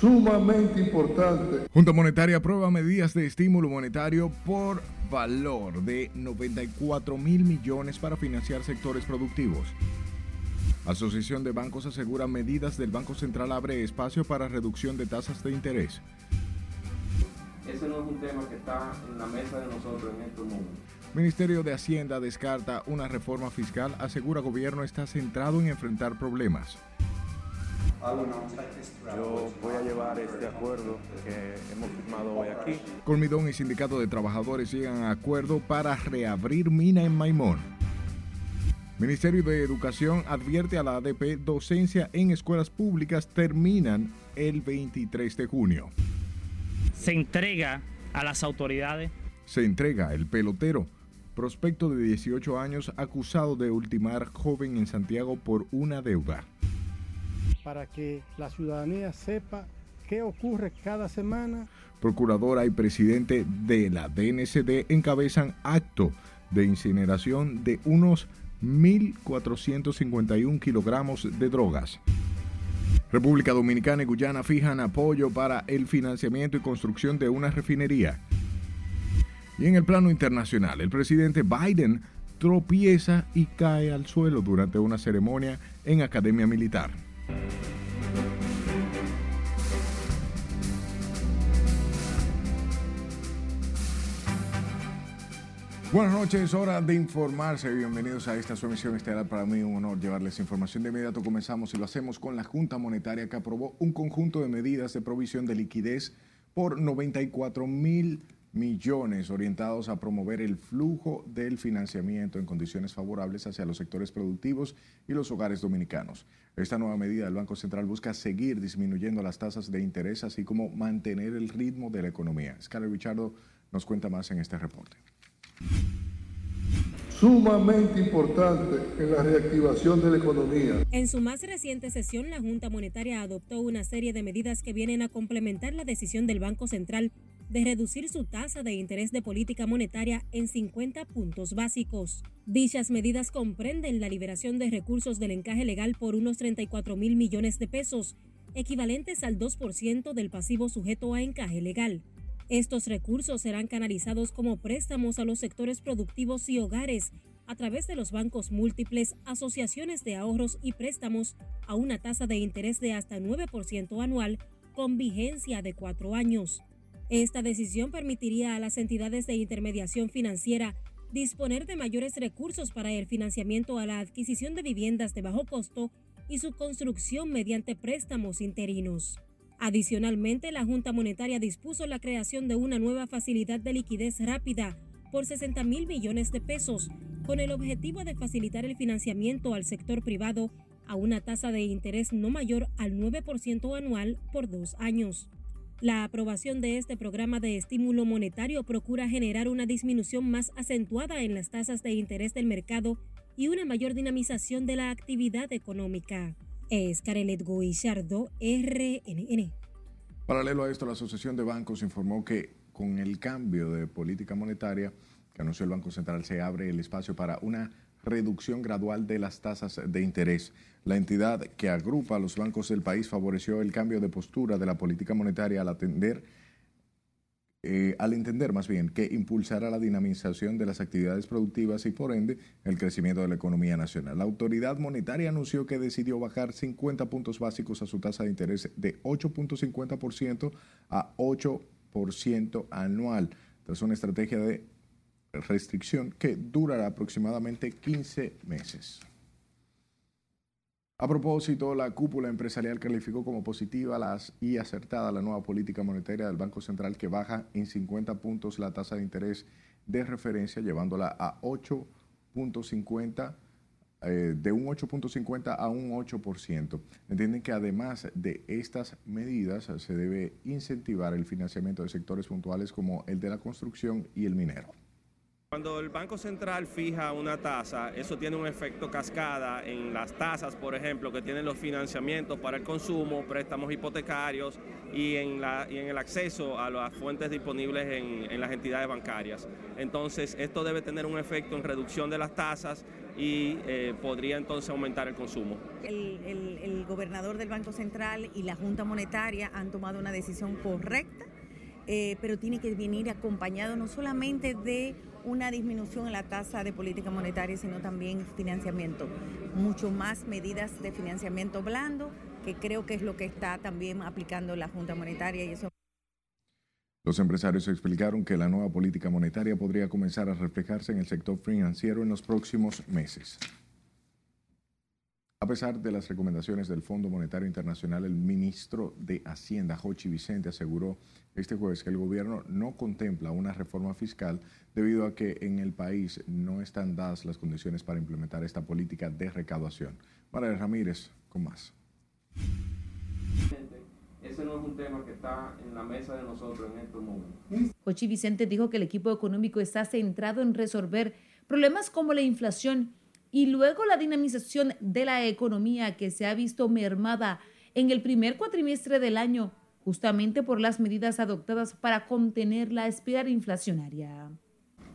sumamente importante. Junta Monetaria aprueba medidas de estímulo monetario por valor de 94 mil millones para financiar sectores productivos. Asociación de Bancos asegura medidas del Banco Central abre espacio para reducción de tasas de interés. Ese no es un tema que está en la mesa de nosotros en estos momentos. Ministerio de Hacienda descarta una reforma fiscal, asegura gobierno está centrado en enfrentar problemas. Yo voy a llevar este acuerdo que hemos firmado hoy aquí. Colmidón y Sindicato de Trabajadores llegan a acuerdo para reabrir mina en Maimón. Ministerio de Educación advierte a la ADP docencia en escuelas públicas terminan el 23 de junio. Se entrega a las autoridades. Se entrega el pelotero, prospecto de 18 años acusado de ultimar joven en Santiago por una deuda. Para que la ciudadanía sepa qué ocurre cada semana. Procuradora y presidente de la DNCD encabezan acto de incineración de unos 1.451 kilogramos de drogas. República Dominicana y Guyana fijan apoyo para el financiamiento y construcción de una refinería. Y en el plano internacional, el presidente Biden tropieza y cae al suelo durante una ceremonia en Academia Militar. Buenas noches, hora de informarse. Bienvenidos a esta su emisión estelar. Para mí un honor llevarles información. De inmediato comenzamos y lo hacemos con la Junta Monetaria que aprobó un conjunto de medidas de provisión de liquidez por 94 mil millones orientados a promover el flujo del financiamiento en condiciones favorables hacia los sectores productivos y los hogares dominicanos. Esta nueva medida del Banco Central busca seguir disminuyendo las tasas de interés, así como mantener el ritmo de la economía. Scarlett Richardo nos cuenta más en este reporte sumamente importante en la reactivación de la economía. En su más reciente sesión, la Junta Monetaria adoptó una serie de medidas que vienen a complementar la decisión del Banco Central de reducir su tasa de interés de política monetaria en 50 puntos básicos. Dichas medidas comprenden la liberación de recursos del encaje legal por unos 34 mil millones de pesos, equivalentes al 2% del pasivo sujeto a encaje legal. Estos recursos serán canalizados como préstamos a los sectores productivos y hogares a través de los bancos múltiples, asociaciones de ahorros y préstamos a una tasa de interés de hasta 9% anual con vigencia de cuatro años. Esta decisión permitiría a las entidades de intermediación financiera disponer de mayores recursos para el financiamiento a la adquisición de viviendas de bajo costo y su construcción mediante préstamos interinos. Adicionalmente, la Junta Monetaria dispuso la creación de una nueva facilidad de liquidez rápida por 60 mil millones de pesos, con el objetivo de facilitar el financiamiento al sector privado a una tasa de interés no mayor al 9% anual por dos años. La aprobación de este programa de estímulo monetario procura generar una disminución más acentuada en las tasas de interés del mercado y una mayor dinamización de la actividad económica. Es Carelet Guillardo, RNN. Paralelo a esto, la Asociación de Bancos informó que con el cambio de política monetaria que anunció el Banco Central se abre el espacio para una reducción gradual de las tasas de interés. La entidad que agrupa a los bancos del país favoreció el cambio de postura de la política monetaria al atender eh, al entender más bien que impulsará la dinamización de las actividades productivas y por ende el crecimiento de la economía nacional. La autoridad monetaria anunció que decidió bajar 50 puntos básicos a su tasa de interés de 8.50% a 8% anual. Es una estrategia de restricción que durará aproximadamente 15 meses. A propósito, la cúpula empresarial calificó como positiva las, y acertada la nueva política monetaria del Banco Central que baja en 50 puntos la tasa de interés de referencia, llevándola a 8.50, eh, de un 8.50 a un 8%. Entienden que además de estas medidas se debe incentivar el financiamiento de sectores puntuales como el de la construcción y el minero. Cuando el Banco Central fija una tasa, eso tiene un efecto cascada en las tasas, por ejemplo, que tienen los financiamientos para el consumo, préstamos hipotecarios y en, la, y en el acceso a las fuentes disponibles en, las entidades bancarias. Entonces, esto debe tener un efecto en reducción de las tasas y eh, podría entonces aumentar el consumo. El, gobernador del Banco Central y la Junta Monetaria han tomado una decisión correcta, eh, pero tiene que venir acompañado no solamente de una disminución en la tasa de política monetaria, sino también financiamiento, mucho más medidas de financiamiento blando, que creo que es lo que está también aplicando la Junta Monetaria y eso los empresarios explicaron que la nueva política monetaria podría comenzar a reflejarse en el sector financiero en los próximos meses. A pesar de las recomendaciones del Fondo Monetario Internacional, el ministro de Hacienda, Jochi Vicente, aseguró este jueves que el gobierno no contempla una reforma fiscal debido a que en el país no están dadas las condiciones para implementar esta política de recaudación. María Ramírez, con más ese no es un tema que está en la mesa de nosotros en estos momentos. Jochi Vicente dijo que el equipo económico está centrado en resolver problemas como la inflación y luego la dinamización de la economía que se ha visto mermada en el primer cuatrimestre del año, justamente por las medidas adoptadas para contener la espiral inflacionaria.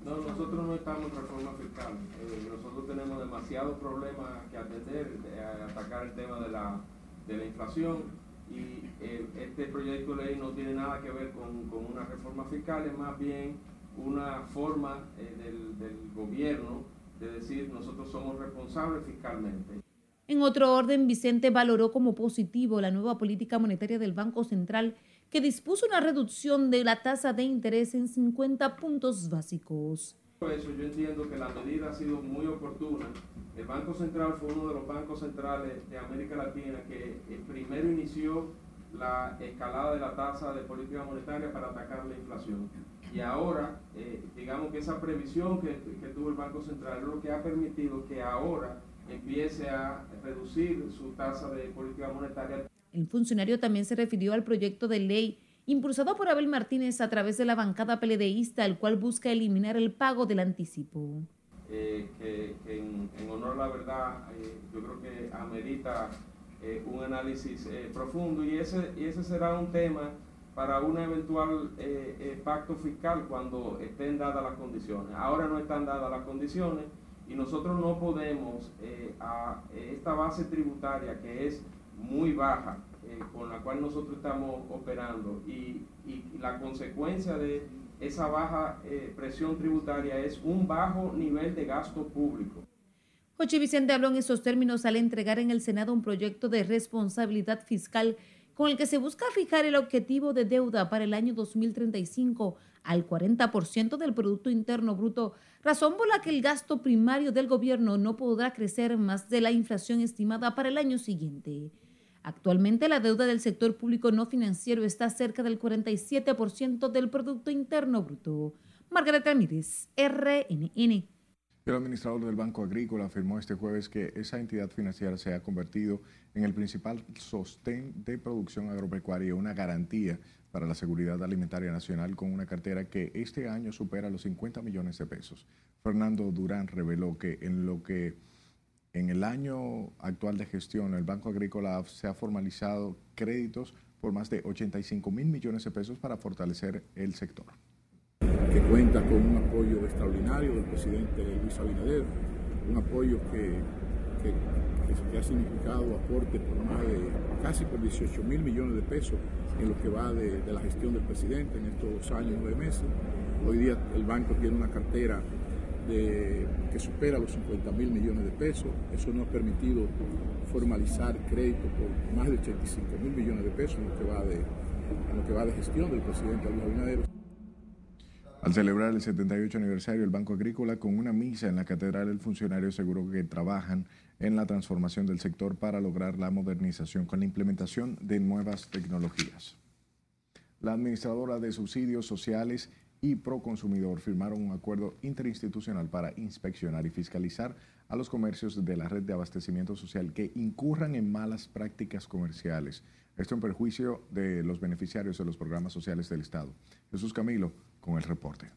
No, nosotros no estamos en reforma fiscal. Eh, nosotros tenemos demasiados problemas que atender, eh, atacar el tema de la, de la inflación y eh, este proyecto de ley no tiene nada que ver con, con una reforma fiscal, es más bien una forma eh, del, del gobierno de decir nosotros somos responsables fiscalmente. En otro orden, Vicente valoró como positivo la nueva política monetaria del Banco Central que dispuso una reducción de la tasa de interés en 50 puntos básicos. Por eso yo entiendo que la medida ha sido muy oportuna el Banco Central fue uno de los bancos centrales de América Latina que eh, primero inició la escalada de la tasa de política monetaria para atacar la inflación. Y ahora, eh, digamos que esa previsión que, que, tuvo el Banco Central es lo que ha permitido que ahora empiece a reducir su tasa de política monetaria. El funcionario también se refirió al proyecto de ley impulsado por Abel Martínez a través de la bancada peledeísta, el cual busca eliminar el pago del anticipo eh, que, que en, en, honor a la verdad eh, yo creo que amerita eh, un análisis eh, profundo y ese, y ese será un tema para un eventual eh, pacto fiscal cuando estén dadas las condiciones. Ahora no están dadas las condiciones y nosotros no podemos a esta base tributaria que es muy baja, con la cual nosotros estamos operando y, y la consecuencia de esa baja presión tributaria es un bajo nivel de gasto público. Jochi Vicente habló en estos términos al entregar en el Senado un proyecto de responsabilidad fiscal con el que se busca fijar el objetivo de deuda para el año 2035 al 40% del Producto Interno Bruto, razón por la que el gasto primario del gobierno no podrá crecer más de la inflación estimada para el año siguiente. Actualmente la deuda del sector público no financiero está cerca del 47% del Producto Interno Bruto. Margarita Ramírez, RNN. El administrador del Banco Agrícola afirmó este jueves que esa entidad financiera se ha convertido en el principal sostén de producción agropecuaria una garantía para la seguridad alimentaria nacional con una cartera que este año supera los 50 millones de pesos. Fernando Durán reveló que en lo que en el año actual de gestión, el Banco Agrícola se ha formalizado créditos por más de 85 mil millones de pesos para fortalecer el sector. Que cuenta con un apoyo extraordinario del presidente Luis Abinader, un apoyo que, que, ha significado aporte por más de casi por 18 mil millones de pesos en lo que va de, la gestión del presidente en estos dos años, nueve meses. Hoy día el banco tiene una cartera que supera los 50 mil millones de pesos. Eso nos ha permitido formalizar créditos por más de 85 mil millones de pesos en lo que va de, en lo que va de gestión del presidente Luis Abinader. Al celebrar el 78 aniversario del Banco Agrícola con una misa en la Catedral, el funcionario aseguró que trabajan en la transformación del sector para lograr la modernización con la implementación de nuevas tecnologías. La administradora de subsidios sociales y Proconsumidor firmaron un acuerdo interinstitucional para inspeccionar y fiscalizar a los comercios de la red de abastecimiento social que incurran en malas prácticas comerciales. Esto en perjuicio de los beneficiarios de los programas sociales del Estado. Jesús Camilo con el reporte.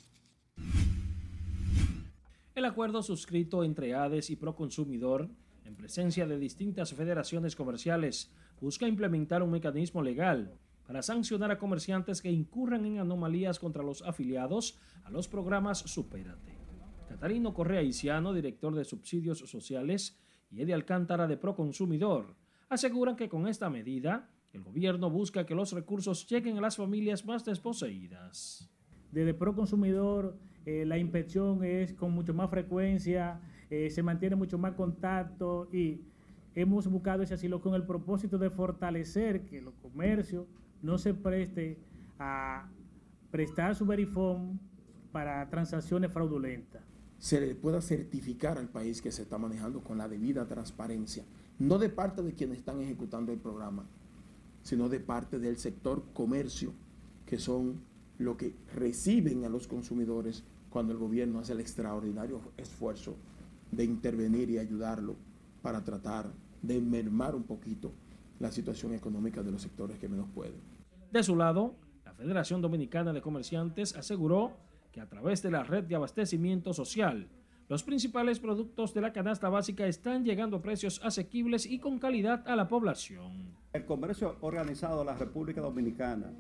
El acuerdo suscrito entre ADES y Proconsumidor, en presencia de distintas federaciones comerciales, busca implementar un mecanismo legal para sancionar a comerciantes que incurran en anomalías contra los afiliados a los programas Supérate. Catarino Correa Iciano, director de Subsidios Sociales, y Eddie Alcántara de Proconsumidor, aseguran que con esta medida el gobierno busca que los recursos lleguen a las familias más desposeídas. Desde Proconsumidor eh, la inspección es con mucho más frecuencia, eh, se mantiene mucho más contacto y hemos buscado ese asilo con el propósito de fortalecer que los comercios no se preste a prestar su verifón para transacciones fraudulentas. Se le pueda certificar al país que se está manejando con la debida transparencia, no de parte de quienes están ejecutando el programa, sino de parte del sector comercio, que son lo que reciben a los consumidores cuando el gobierno hace el extraordinario esfuerzo de intervenir y ayudarlo para tratar de mermar un poquito la situación económica de los sectores que menos pueden. De su lado, la Federación Dominicana de Comerciantes aseguró que a través de la red de abastecimiento social, los principales productos de la canasta básica están llegando a precios asequibles y con calidad a la población. El comercio organizado de la República Dominicana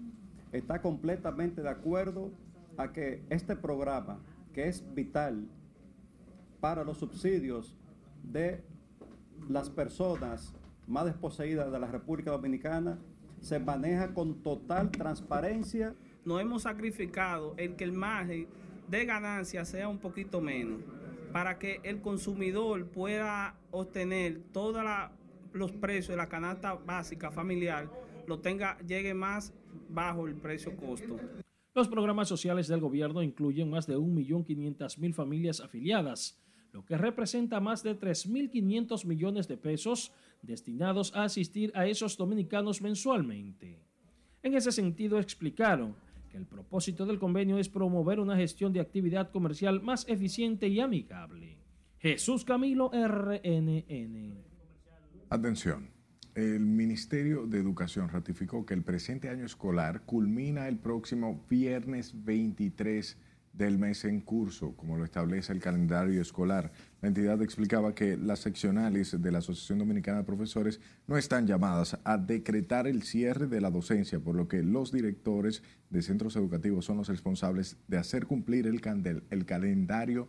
está completamente de acuerdo a que este programa, que es vital para los subsidios de las personas más desposeídas de la República Dominicana, se maneja con total transparencia. Nos hemos sacrificado el que el margen de ganancia sea un poquito menos para que el consumidor pueda obtener todos los precios de la canasta básica familiar, lo tenga, llegue más bajo el precio costo. Los programas sociales del gobierno incluyen más de 1.500.000 familias afiliadas, lo que representa más de 3.500 millones de pesos destinados a asistir a esos dominicanos mensualmente. En ese sentido, explicaron que el propósito del convenio es promover una gestión de actividad comercial más eficiente y amigable. Jesús Camilo, RNN. Atención. El Ministerio de Educación ratificó que el presente año escolar culmina el próximo viernes 23 del mes en curso, como lo establece el calendario escolar. La entidad explicaba que las seccionales de la Asociación Dominicana de Profesores no están llamadas a decretar el cierre de la docencia, por lo que los directores de centros educativos son los responsables de hacer cumplir el, el calendario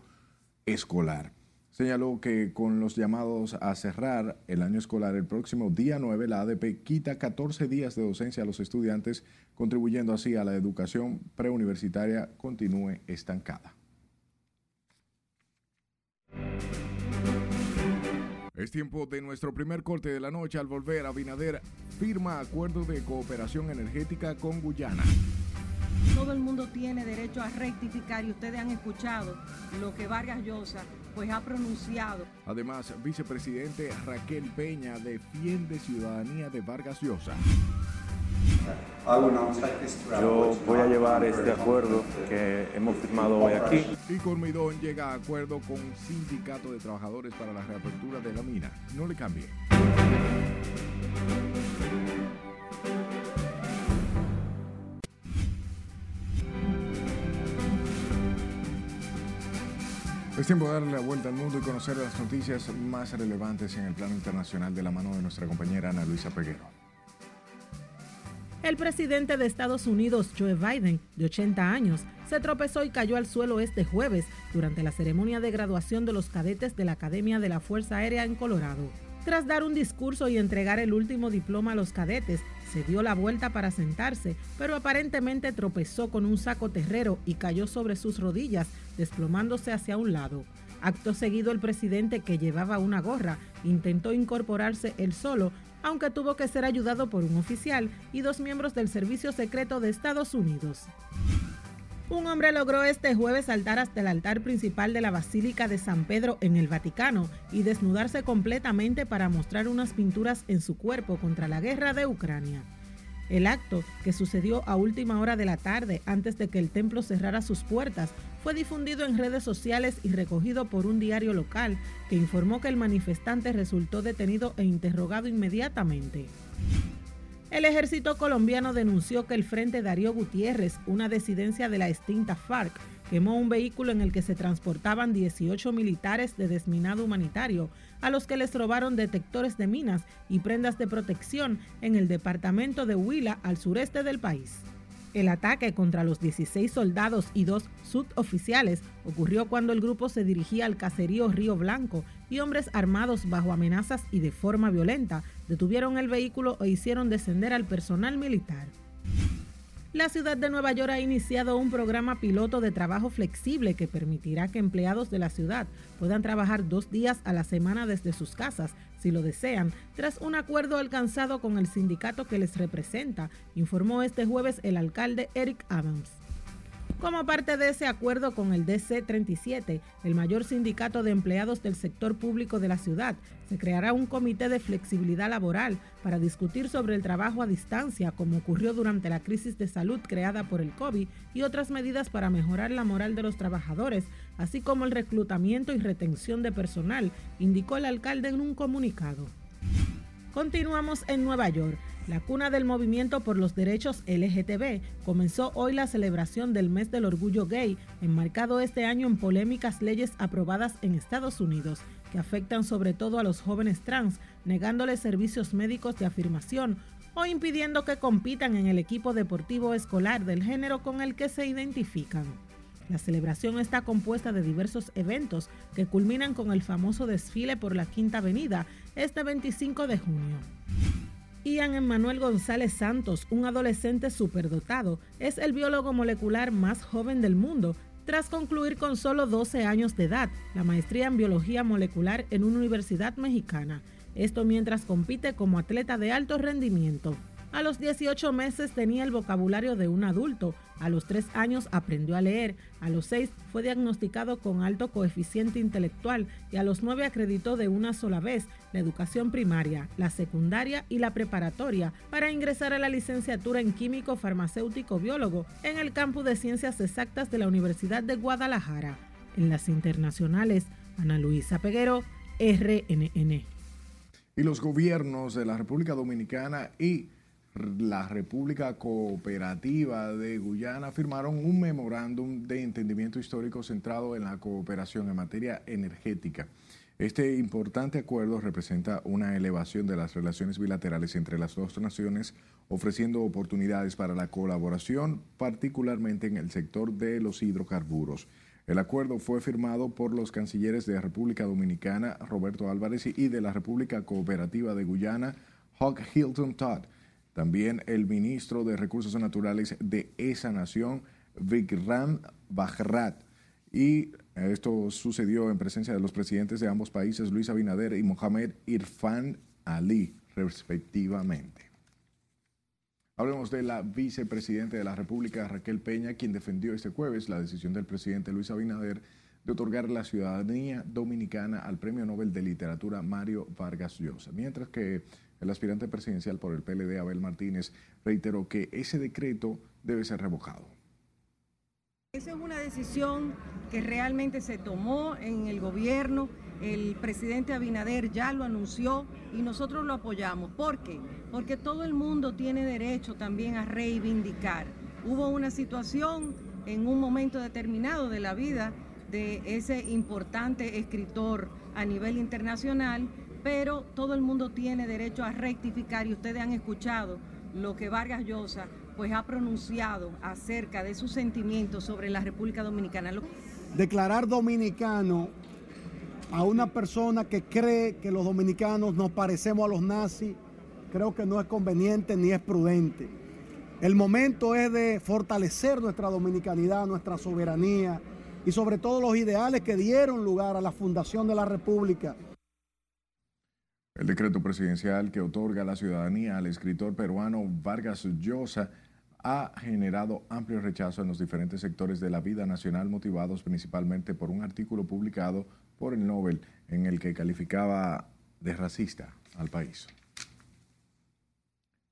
escolar. Señaló que con los llamados a cerrar el año escolar el próximo día 9, la ADP quita 14 días de docencia a los estudiantes, contribuyendo así a la educación preuniversitaria continúe estancada. Es tiempo de nuestro primer corte de la noche. Al volver, Abinader firma acuerdo de cooperación energética con Guyana. Todo el mundo tiene derecho a rectificar y ustedes han escuchado lo que Vargas Llosa pues ha pronunciado. Además, vicepresidente Raquel Peña defiende ciudadanía de Vargas Llosa. Yo voy a llevar este acuerdo que hemos firmado hoy aquí. Y Cormidón llega a acuerdo con Sindicato de Trabajadores para la reapertura de la mina. No le cambie. Es tiempo de darle la vuelta al mundo y conocer las noticias más relevantes en el plano internacional de la mano de nuestra compañera Ana Luisa Peguero. El presidente de Estados Unidos, Joe Biden, de 80 años, se tropezó y cayó al suelo este jueves durante la ceremonia de graduación de los cadetes de la Academia de la Fuerza Aérea en Colorado. Tras dar un discurso y entregar el último diploma a los cadetes, se dio la vuelta para sentarse, pero aparentemente tropezó con un saco terrero y cayó sobre sus rodillas, desplomándose hacia un lado. Acto seguido el presidente, que llevaba una gorra, intentó incorporarse él solo, aunque tuvo que ser ayudado por un oficial y dos miembros del Servicio Secreto de Estados Unidos. Un hombre logró este jueves saltar hasta el altar principal de la Basílica de San Pedro en el Vaticano y desnudarse completamente para mostrar unas pinturas en su cuerpo contra la guerra de Ucrania. El acto, que sucedió a última hora de la tarde antes de que el templo cerrara sus puertas, fue difundido en redes sociales y recogido por un diario local que informó que el manifestante resultó detenido e interrogado inmediatamente. El ejército colombiano denunció que el Frente Darío Gutiérrez, una desidencia de la extinta FARC, quemó un vehículo en el que se transportaban 18 militares de desminado humanitario, a los que les robaron detectores de minas y prendas de protección en el departamento de Huila, al sureste del país. El ataque contra los 16 soldados y dos suboficiales ocurrió cuando el grupo se dirigía al caserío Río Blanco y hombres armados bajo amenazas y de forma violenta detuvieron el vehículo e hicieron descender al personal militar. La ciudad de Nueva York ha iniciado un programa piloto de trabajo flexible que permitirá que empleados de la ciudad puedan trabajar dos días a la semana desde sus casas, si lo desean, tras un acuerdo alcanzado con el sindicato que les representa, informó este jueves el alcalde Eric Adams. Como parte de ese acuerdo con el DC-37, el mayor sindicato de empleados del sector público de la ciudad, se creará un comité de flexibilidad laboral para discutir sobre el trabajo a distancia, como ocurrió durante la crisis de salud creada por el COVID, y otras medidas para mejorar la moral de los trabajadores, así como el reclutamiento y retención de personal, indicó el alcalde en un comunicado. Continuamos en Nueva York. La cuna del movimiento por los derechos LGTB comenzó hoy la celebración del mes del orgullo gay, enmarcado este año en polémicas leyes aprobadas en Estados Unidos que afectan sobre todo a los jóvenes trans, negándoles servicios médicos de afirmación o impidiendo que compitan en el equipo deportivo escolar del género con el que se identifican. La celebración está compuesta de diversos eventos que culminan con el famoso desfile por la Quinta Avenida este 25 de junio. Ian Emmanuel González Santos, un adolescente superdotado, es el biólogo molecular más joven del mundo tras concluir con solo 12 años de edad la maestría en biología molecular en una universidad mexicana. Esto mientras compite como atleta de alto rendimiento. A los 18 meses tenía el vocabulario de un adulto, a los 3 años aprendió a leer, a los 6 fue diagnosticado con alto coeficiente intelectual y a los 9 acreditó de una sola vez la educación primaria, la secundaria y la preparatoria para ingresar a la licenciatura en químico farmacéutico biólogo en el campus de ciencias exactas de la Universidad de Guadalajara. En las internacionales, Ana Luisa Peguero, RNN. Y los gobiernos de la República Dominicana y la República Cooperativa de Guyana firmaron un memorándum de entendimiento histórico centrado en la cooperación en materia energética. Este importante acuerdo representa una elevación de las relaciones bilaterales entre las dos naciones, ofreciendo oportunidades para la colaboración, particularmente en el sector de los hidrocarburos. El acuerdo fue firmado por los cancilleres de la República Dominicana, Roberto Álvarez, y de la República Cooperativa de Guyana, Hawk Hilton Todd también el ministro de Recursos Naturales de esa nación, Vikram Bajrat. Y esto sucedió en presencia de los presidentes de ambos países, Luis Abinader y Mohamed Irfan Ali, respectivamente. Hablemos de la vicepresidenta de la República, Raquel Peña, quien defendió este jueves la decisión del presidente Luis Abinader de otorgar la ciudadanía dominicana al Premio Nobel de Literatura Mario Vargas Llosa, mientras que el aspirante presidencial por el PLD, Abel Martínez, reiteró que ese decreto debe ser revocado. Esa es una decisión que realmente se tomó en el gobierno. El presidente Abinader ya lo anunció y nosotros lo apoyamos. ¿Por qué? Porque todo el mundo tiene derecho también a reivindicar. Hubo una situación en un momento determinado de la vida de ese importante escritor a nivel internacional pero todo el mundo tiene derecho a rectificar y ustedes han escuchado lo que Vargas Llosa pues ha pronunciado acerca de sus sentimientos sobre la República Dominicana. Declarar dominicano a una persona que cree que los dominicanos nos parecemos a los nazis, creo que no es conveniente ni es prudente. El momento es de fortalecer nuestra dominicanidad, nuestra soberanía y sobre todo los ideales que dieron lugar a la fundación de la República el decreto presidencial que otorga la ciudadanía al escritor peruano Vargas Llosa ha generado amplio rechazo en los diferentes sectores de la vida nacional, motivados principalmente por un artículo publicado por el Nobel en el que calificaba de racista al país.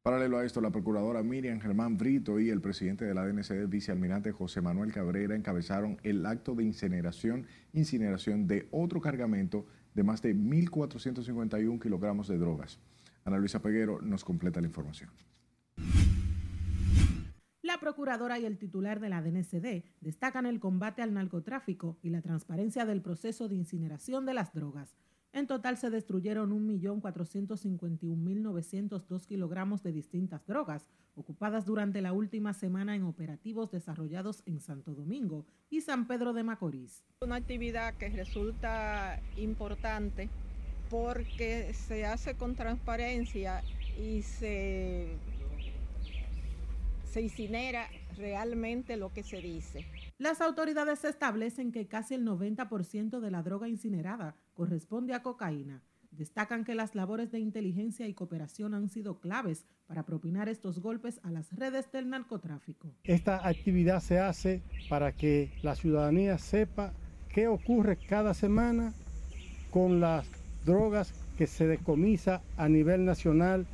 Paralelo a esto, la procuradora Miriam Germán Brito y el presidente de la DNCD, vicealmirante José Manuel Cabrera, encabezaron el acto de incineración, incineración de otro cargamento de más de 1.451 kilogramos de drogas. Ana Luisa Peguero nos completa la información. La procuradora y el titular de la DNCD destacan el combate al narcotráfico y la transparencia del proceso de incineración de las drogas. En total se destruyeron 1.451.902 kilogramos de distintas drogas, ocupadas durante la última semana en operativos desarrollados en Santo Domingo y San Pedro de Macorís. Una actividad que resulta importante porque se hace con transparencia y se, se incinera realmente lo que se dice. Las autoridades establecen que casi el 90% de la droga incinerada corresponde a cocaína. Destacan que las labores de inteligencia y cooperación han sido claves para propinar estos golpes a las redes del narcotráfico. Esta actividad se hace para que la ciudadanía sepa qué ocurre cada semana con las drogas que se decomisa a nivel nacional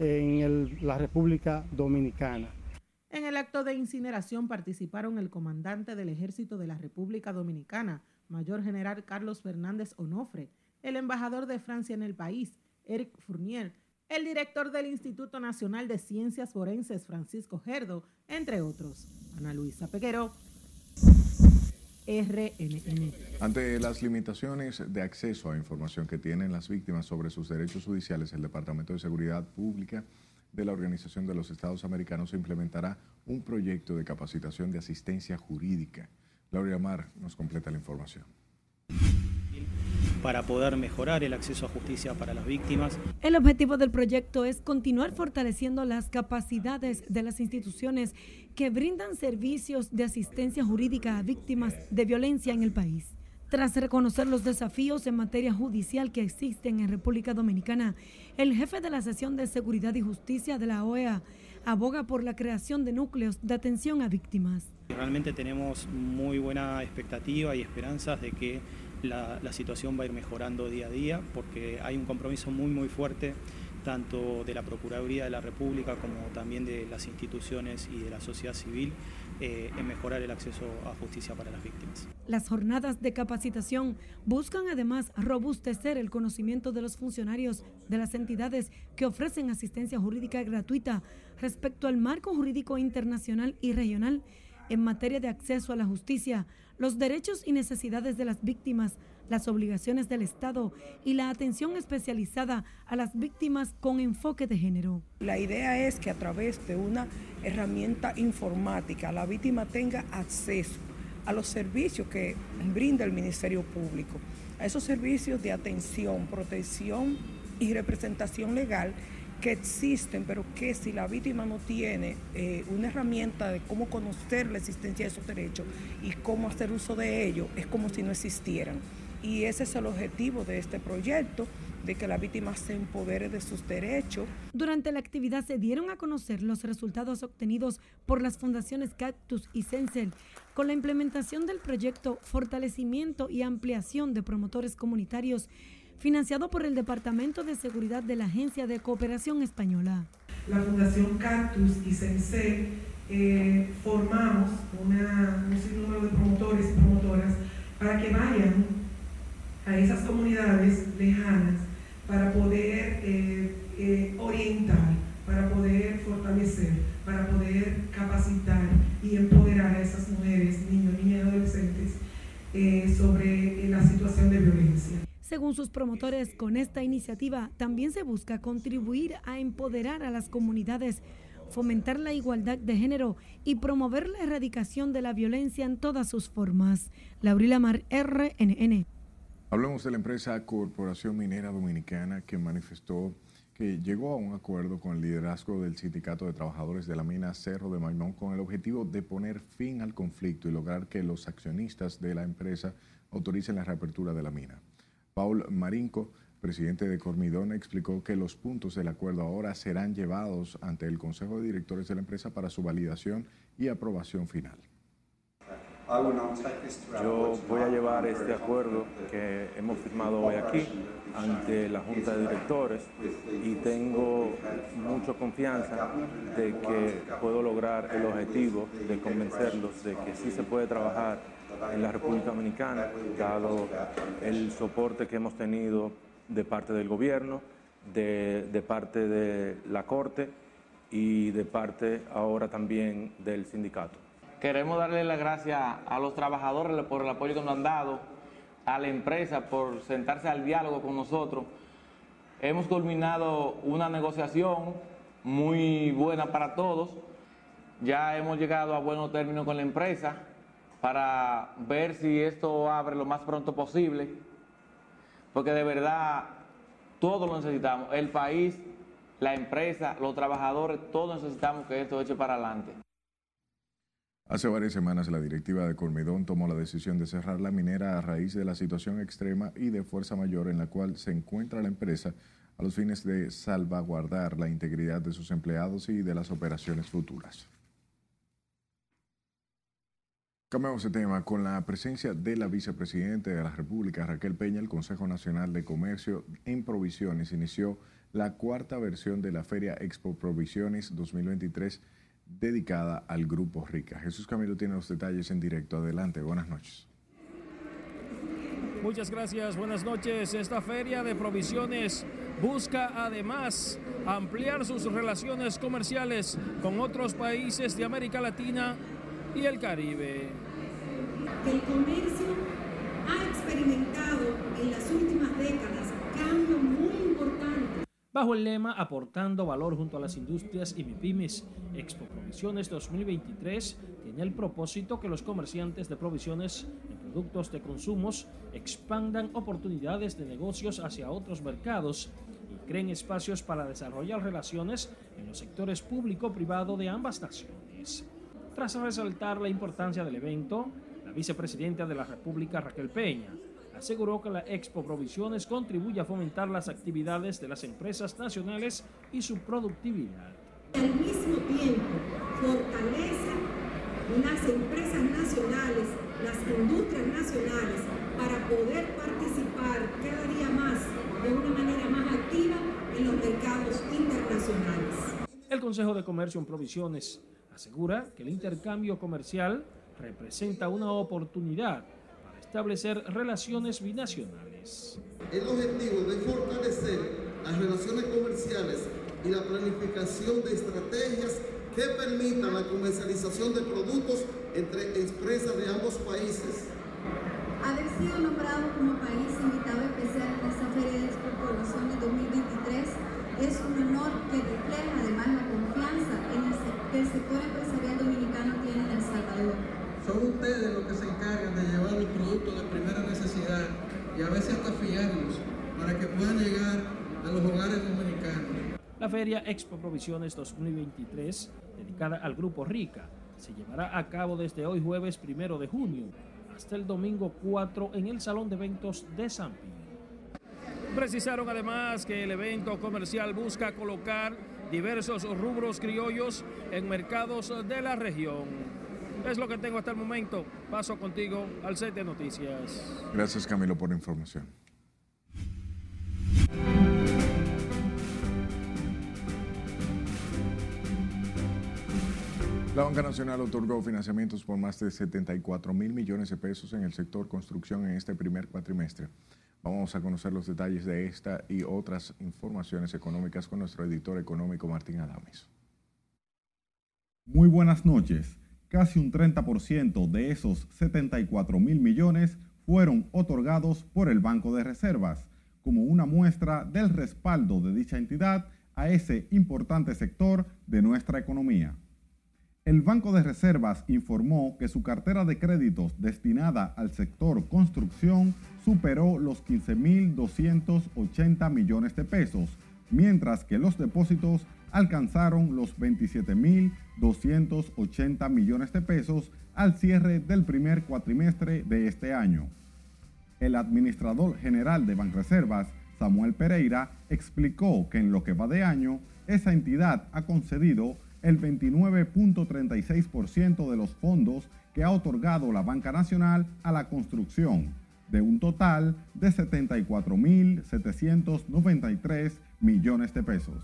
en el, la República Dominicana. En el acto de incineración participaron el comandante del Ejército de la República Dominicana, Mayor General Carlos Fernández Onofre, el embajador de Francia en el país, Eric Fournier, el director del Instituto Nacional de Ciencias Forenses, Francisco Gerdo, entre otros. Ana Luisa Peguero, RNN. Ante las limitaciones de acceso a información que tienen las víctimas sobre sus derechos judiciales, el Departamento de Seguridad Pública de la Organización de los Estados Americanos implementará un proyecto de capacitación de asistencia jurídica. Laura Mar nos completa la información para poder mejorar el acceso a justicia para las víctimas. El objetivo del proyecto es continuar fortaleciendo las capacidades de las instituciones que brindan servicios de asistencia jurídica a víctimas de violencia en el país. Tras reconocer los desafíos en materia judicial que existen en República Dominicana, el jefe de la sesión de Seguridad y Justicia de la OEA aboga por la creación de núcleos de atención a víctimas. Realmente tenemos muy buena expectativa y esperanzas de que la, situación va a ir mejorando día a día porque hay un compromiso muy muy fuerte tanto de la Procuraduría de la República como también de las instituciones y de la sociedad civil eh, en mejorar el acceso a justicia para las víctimas. Las jornadas de capacitación buscan además robustecer el conocimiento de los funcionarios de las entidades que ofrecen asistencia jurídica gratuita respecto al marco jurídico internacional y regional en materia de acceso a la justicia, los derechos y necesidades de las víctimas, las obligaciones del Estado y la atención especializada a las víctimas con enfoque de género. La idea es que a través de una herramienta informática la víctima tenga acceso a los servicios que brinda el Ministerio Público, a esos servicios de atención, protección y representación legal que existen, pero que si la víctima no tiene eh, una herramienta de cómo conocer la existencia de esos derechos y cómo hacer uso de ellos, es como si no existieran. Y ese es el objetivo de este proyecto, de que la víctima se empodere de sus derechos. Durante la actividad se dieron a conocer los resultados obtenidos por las fundaciones Cactus y Censel con la implementación del proyecto Fortalecimiento y Ampliación de Promotores Comunitarios financiado por el Departamento de Seguridad de la Agencia de Cooperación Española. La Fundación Cactus y Sense eh, formamos una, un sinnúmero de promotores y promotoras para que vayan a esas comunidades lejanas para poder eh, eh, orientar, para poder fortalecer, para poder capacitar y empoderar a esas mujeres, niños, niñas y adolescentes sobre la situación de violencia. Según sus promotores, con esta iniciativa también se busca contribuir a empoderar a las comunidades, fomentar la igualdad de género y promover la erradicación de la violencia en todas sus formas. Laurila Mar, RNN. Hablamos de la empresa Corporación Minera Dominicana que manifestó que llegó a un acuerdo con el liderazgo del Sindicato de Trabajadores de la Mina Cerro de Maimón con el objetivo de poner fin al conflicto y lograr que los accionistas de la empresa autoricen la reapertura de la mina. Paul Marinco, presidente de Cormidón, explicó que los puntos del acuerdo ahora serán llevados ante el Consejo de Directores de la empresa para su validación y aprobación final. Yo voy a llevar este acuerdo que hemos firmado hoy aquí ante la Junta de Directores y tengo mucha confianza de que puedo lograr el objetivo de convencerlos de que sí se puede trabajar en la República Dominicana, dado el soporte que hemos tenido de parte del gobierno, de, parte de la Corte y de parte ahora también del sindicato. Queremos darle las gracias a los trabajadores por el apoyo que nos han dado, a la empresa por sentarse al diálogo con nosotros. Hemos culminado una negociación muy buena para todos. Ya hemos llegado a buenos términos con la empresa para ver si esto abre lo más pronto posible, porque de verdad todos lo necesitamos. El país, la empresa, los trabajadores, todos necesitamos que esto eche para adelante. Hace varias semanas la directiva de Colmedón tomó la decisión de cerrar la minera a raíz de la situación extrema y de fuerza mayor en la cual se encuentra la empresa a los fines de salvaguardar la integridad de sus empleados y de las operaciones futuras. Cambiamos de tema. Con la presencia de la vicepresidenta de la República, Raquel Peña, el Consejo Nacional de Comercio en Provisiones inició la cuarta versión de la Feria Expo Provisiones 2023 dedicada al Grupo Rica. Jesús Camilo tiene los detalles en directo. Adelante, buenas noches. Muchas gracias, buenas noches. Esta feria de provisiones busca además ampliar sus relaciones comerciales con otros países de América Latina y el Caribe. El comercio ha experimentado en las últimas décadas cambios muy importantes bajo el lema Aportando valor junto a las industrias y MIPIMES. Expo Provisiones 2023 tiene el propósito que los comerciantes de provisiones en productos de consumos expandan oportunidades de negocios hacia otros mercados y creen espacios para desarrollar relaciones en los sectores público-privado de ambas naciones. Tras resaltar la importancia del evento, la vicepresidenta de la República, Raquel Peña, aseguró que la Expo Provisiones contribuye a fomentar las actividades de las empresas nacionales y su productividad. Al mismo tiempo, fortalece las empresas nacionales, las industrias nacionales, para poder participar cada día más de una manera más activa en los mercados internacionales. El Consejo de Comercio en Provisiones asegura que el intercambio comercial representa una oportunidad establecer relaciones binacionales. El objetivo de fortalecer las relaciones comerciales y la planificación de estrategias que permitan la comercialización de productos entre empresas de ambos países. Haber sido nombrado como país invitado especial en esta Feria de Exportaciones 2023 es un honor que refleja además la que el sector empresarial dominicano tiene en El Salvador son ustedes los que se encargan de llevar los productos de primera necesidad y a veces hasta fiarlos para que puedan llegar a los hogares dominicanos. La Feria Expo Provisiones 2023, dedicada al Grupo Rica, se llevará a cabo desde hoy jueves primero de junio hasta el domingo 4 en el Salón de Eventos de San Pío. Precisaron además que el evento comercial busca colocar diversos rubros criollos en mercados de la región. Es lo que tengo hasta el momento. Paso contigo al set de noticias. Gracias Camilo por la información. La Banca Nacional otorgó financiamientos por más de 74 mil millones de pesos en el sector construcción en este primer cuatrimestre. Vamos a conocer los detalles de esta y otras informaciones económicas con nuestro editor económico Martín Adames. Muy buenas noches. Casi un 30% de esos 74 mil millones fueron otorgados por el Banco de Reservas, como una muestra del respaldo de dicha entidad a ese importante sector de nuestra economía. El Banco de Reservas informó que su cartera de créditos destinada al sector construcción superó los 15.280 millones de pesos, mientras que los depósitos alcanzaron los 27.280 millones de pesos al cierre del primer cuatrimestre de este año. El administrador general de Banreservas, Samuel Pereira, explicó que en lo que va de año, esa entidad ha concedido el 29.36% de los fondos que ha otorgado la Banca Nacional a la construcción, de un total de 74.793 millones de pesos.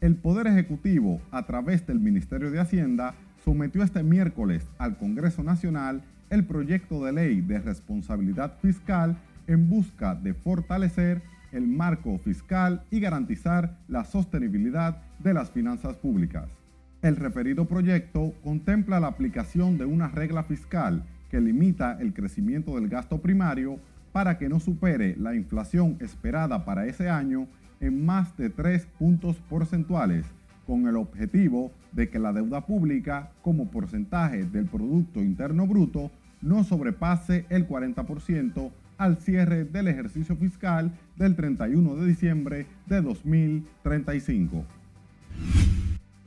El Poder Ejecutivo, a través del Ministerio de Hacienda, sometió este miércoles al Congreso Nacional el proyecto de ley de responsabilidad fiscal en busca de fortalecer el marco fiscal y garantizar la sostenibilidad de las finanzas públicas. El referido proyecto contempla la aplicación de una regla fiscal que limita el crecimiento del gasto primario para que no supere la inflación esperada para ese año en más de tres puntos porcentuales, con el objetivo de que la deuda pública como porcentaje del Producto Interno Bruto no sobrepase el 40% al cierre del ejercicio fiscal del 31 de diciembre de 2035.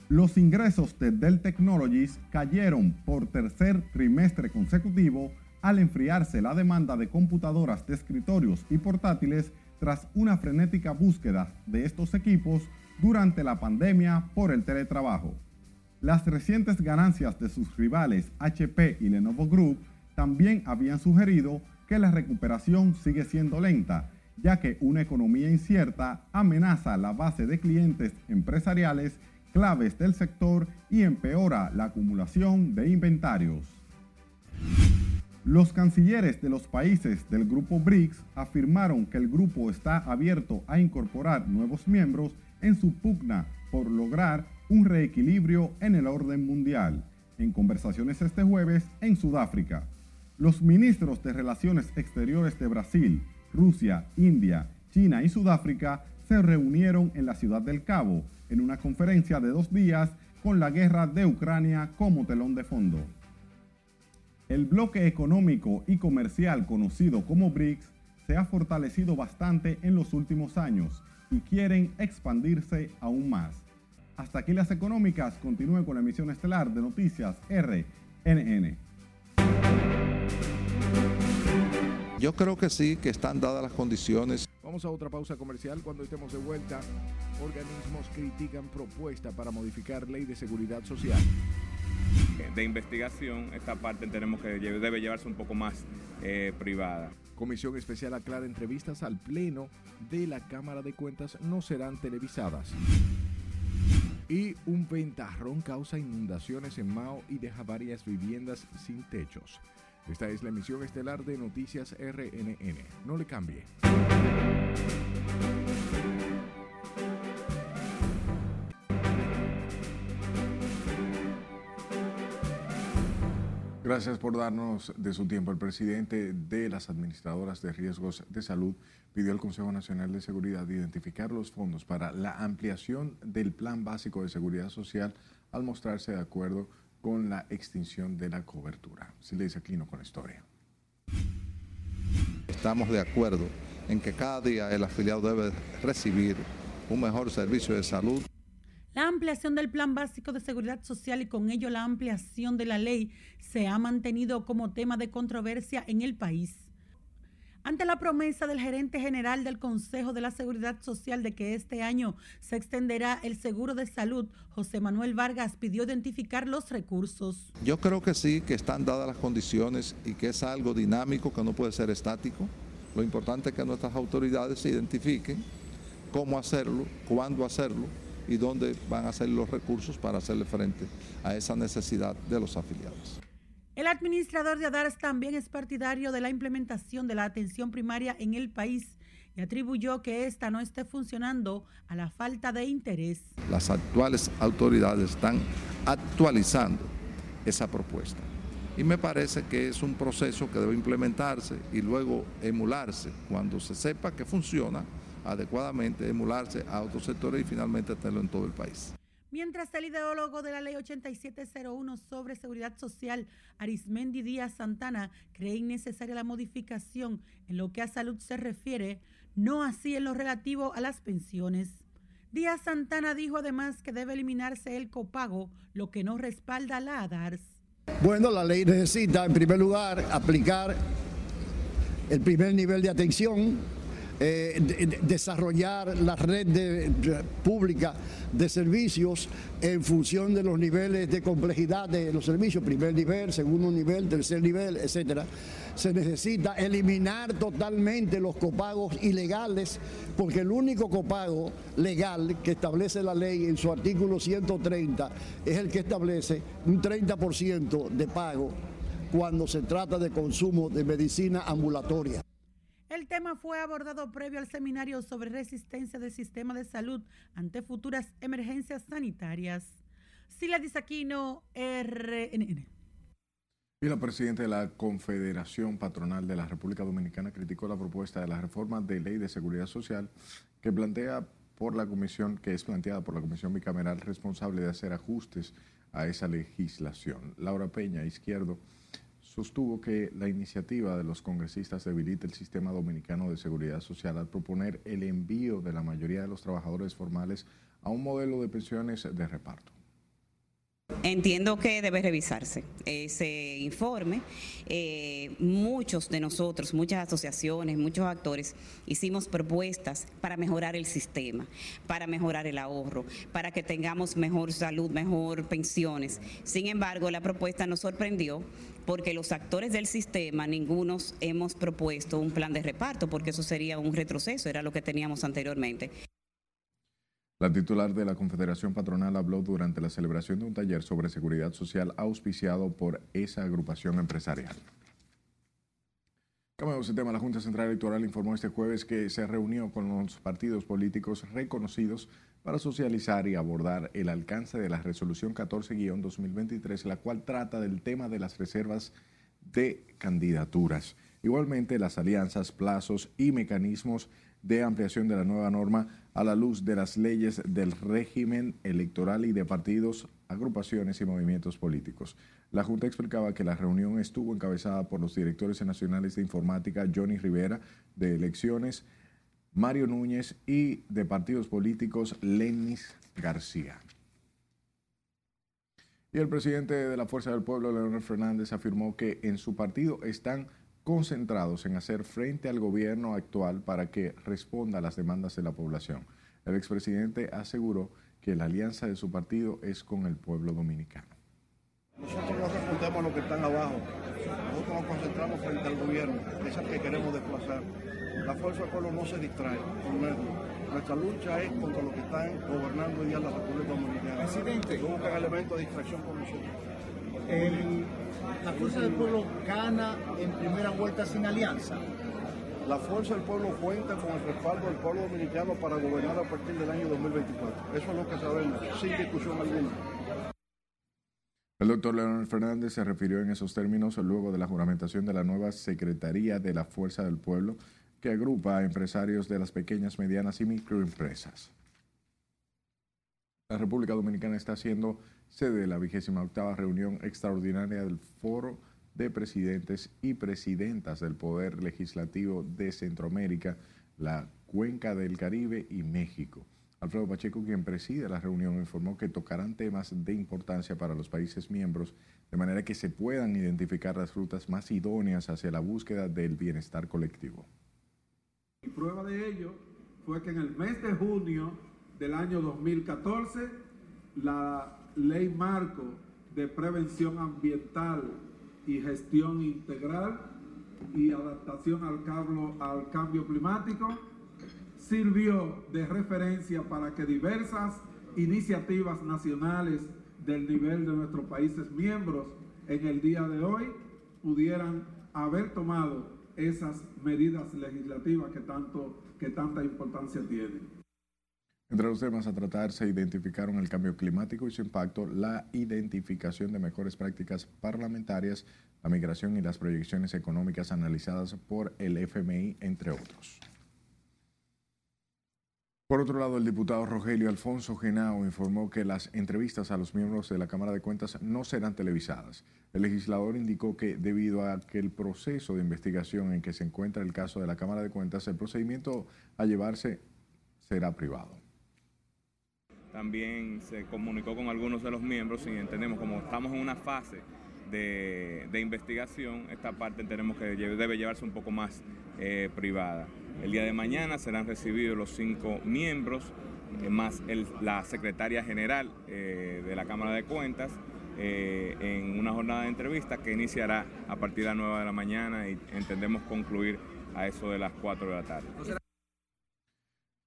Los ingresos de Dell Technologies cayeron por tercer trimestre consecutivo al enfriarse la demanda de computadoras de escritorios y portátiles tras una frenética búsqueda de estos equipos durante la pandemia por el teletrabajo. Las recientes ganancias de sus rivales HP y Lenovo Group también habían sugerido que la recuperación sigue siendo lenta, ya que una economía incierta amenaza la base de clientes empresariales claves del sector y empeora la acumulación de inventarios. Los cancilleres de los países del grupo BRICS afirmaron que el grupo está abierto a incorporar nuevos miembros en su pugna por lograr un reequilibrio en el orden mundial, en conversaciones este jueves en Sudáfrica. Los ministros de Relaciones Exteriores de Brasil, Rusia, India, China y Sudáfrica se reunieron en la ciudad del Cabo en una conferencia de dos días con la guerra de Ucrania como telón de fondo. El bloque económico y comercial conocido como BRICS se ha fortalecido bastante en los últimos años y quieren expandirse aún más. Hasta aquí las económicas. Continúen con la emisión estelar de Noticias RNN. Yo creo que sí, que están dadas las condiciones. Vamos a otra pausa comercial. Cuando estemos de vuelta, organismos critican propuesta para modificar ley de seguridad social. De investigación, esta parte tenemos que debe llevarse un poco más eh, privada. Comisión especial aclara entrevistas al Pleno de la Cámara de Cuentas no serán televisadas. Y un ventarrón causa inundaciones en Mao y deja varias viviendas sin techos. Esta es la emisión estelar de Noticias RNN. No le cambie. Gracias por darnos de su tiempo. El presidente de las administradoras de riesgos de salud pidió al Consejo Nacional de Seguridad identificar los fondos para la ampliación del Plan Básico de Seguridad Social al mostrarse de acuerdo con la extinción de la cobertura. Si le dice Aquino con la historia. Estamos de acuerdo en que cada día el afiliado debe recibir un mejor servicio de salud. La ampliación del Plan Básico de Seguridad Social y con ello la ampliación de la ley se ha mantenido como tema de controversia en el país. Ante la promesa del gerente general del Consejo de la Seguridad Social de que este año se extenderá el seguro de salud, José Manuel Vargas pidió identificar los recursos. Yo creo que sí, que están dadas las condiciones y que es algo dinámico, que no puede ser estático. Lo importante es que nuestras autoridades se identifiquen cómo hacerlo, cuándo hacerlo y dónde van a ser los recursos para hacerle frente a esa necesidad de los afiliados. El administrador de ADARS también es partidario de la implementación de la atención primaria en el país y atribuyó que esta no esté funcionando a la falta de interés. Las actuales autoridades están actualizando esa propuesta y me parece que es un proceso que debe implementarse y luego emularse cuando se sepa que funciona adecuadamente, emularse a otros sectores y finalmente tenerlo en todo el país. Mientras el ideólogo de la ley 8701 sobre seguridad social, Arismendi Díaz Santana, cree innecesaria la modificación en lo que a salud se refiere, no así en lo relativo a las pensiones. Díaz Santana dijo además que debe eliminarse el copago, lo que no respalda la ADARS. Bueno, la ley necesita en primer lugar aplicar el primer nivel de atención eh, desarrollar la red pública de servicios en función de los niveles de complejidad de los servicios, primer nivel, segundo nivel, tercer nivel, etcétera. Se necesita eliminar totalmente los copagos ilegales, porque el único copago legal que establece la ley en su artículo 130 es el que establece un 30% de pago cuando se trata de consumo de medicina ambulatoria. El tema fue abordado previo al seminario sobre resistencia del sistema de salud ante futuras emergencias sanitarias. Sila Disaquino, RNN. Y la presidenta de la Confederación Patronal de la República Dominicana criticó la propuesta de la reforma de ley de seguridad social que plantea por la comisión, que es planteada por la comisión bicameral responsable de hacer ajustes a esa legislación. Laura Peña, izquierdo, sostuvo que la iniciativa de los congresistas debilita el sistema dominicano de seguridad social al proponer el envío de la mayoría de los trabajadores formales a un modelo de pensiones de reparto. Entiendo que debe revisarse ese informe. Eh, muchos de nosotros, muchas asociaciones, muchos actores, hicimos propuestas para mejorar el sistema, para mejorar el ahorro, para que tengamos mejor salud, mejor pensiones. Sin embargo, la propuesta nos sorprendió porque los actores del sistema, ningunos hemos propuesto un plan de reparto, porque eso sería un retroceso, era lo que teníamos anteriormente. La titular de la Confederación Patronal habló durante la celebración de un taller sobre seguridad social auspiciado por esa agrupación empresarial. Cambiamos de tema. La Junta Central Electoral informó este jueves que se reunió con los partidos políticos reconocidos para socializar y abordar el alcance de la resolución 14-2023, la cual trata del tema de las reservas de candidaturas. Igualmente, las alianzas, plazos y mecanismos de ampliación de la nueva norma a la luz de las leyes del régimen electoral y de partidos, agrupaciones y movimientos políticos. La Junta explicaba que la reunión estuvo encabezada por los directores nacionales de informática Johnny Rivera de elecciones, Mario Núñez y de partidos políticos Lenis García. Y el presidente de la Fuerza del Pueblo, Leonel Fernández, afirmó que en su partido están concentrados en hacer frente al gobierno actual para que responda a las demandas de la población. El expresidente aseguró que la alianza de su partido es con el pueblo dominicano. Nosotros no respondemos a los que están abajo. Nosotros nos concentramos frente al gobierno, que es el que queremos desplazar. La fuerza del pueblo no se distrae con Nuestra lucha es contra los que están gobernando hoy día la República Dominicana. Presidente. No buscan elementos de distracción con nosotros. El la Fuerza del Pueblo gana en primera vuelta sin alianza. La Fuerza del Pueblo cuenta con el respaldo del pueblo dominicano para gobernar a partir del año 2024. Eso es lo que sabemos, sin discusión alguna. El doctor Leonel Fernández se refirió en esos términos luego de la juramentación de la nueva Secretaría de la Fuerza del Pueblo, que agrupa a empresarios de las pequeñas, medianas y microempresas. La República Dominicana está haciendo sede de la vigésima octava reunión extraordinaria del Foro de Presidentes y Presidentas del Poder Legislativo de Centroamérica, la Cuenca del Caribe y México. Alfredo Pacheco, quien preside la reunión, informó que tocarán temas de importancia para los países miembros, de manera que se puedan identificar las rutas más idóneas hacia la búsqueda del bienestar colectivo. Prueba de ello fue que en el mes de junio del año 2014, la ley marco de prevención ambiental y gestión integral y adaptación al cambio, climático, sirvió de referencia para que diversas iniciativas nacionales del nivel de nuestros países miembros en el día de hoy pudieran haber tomado esas medidas legislativas que, tanto, que tanta importancia tienen. Entre los temas a tratar se identificaron el cambio climático y su impacto, la identificación de mejores prácticas parlamentarias, la migración y las proyecciones económicas analizadas por el FMI, entre otros. Por otro lado, el diputado Rogelio Alfonso Genao informó que las entrevistas a los miembros de la Cámara de Cuentas no serán televisadas. El legislador indicó que debido a que el proceso de investigación en que se encuentra el caso de la Cámara de Cuentas, el procedimiento a llevarse será privado también se comunicó con algunos de los miembros y entendemos como estamos en una fase de, investigación, esta parte tenemos que debe llevarse un poco más eh, privada. El día de mañana serán recibidos los cinco miembros, eh, más la secretaria general eh, de la Cámara de Cuentas, en una jornada de entrevistas que iniciará a partir de las 9 de la mañana y entendemos concluir a eso de las 4 de la tarde.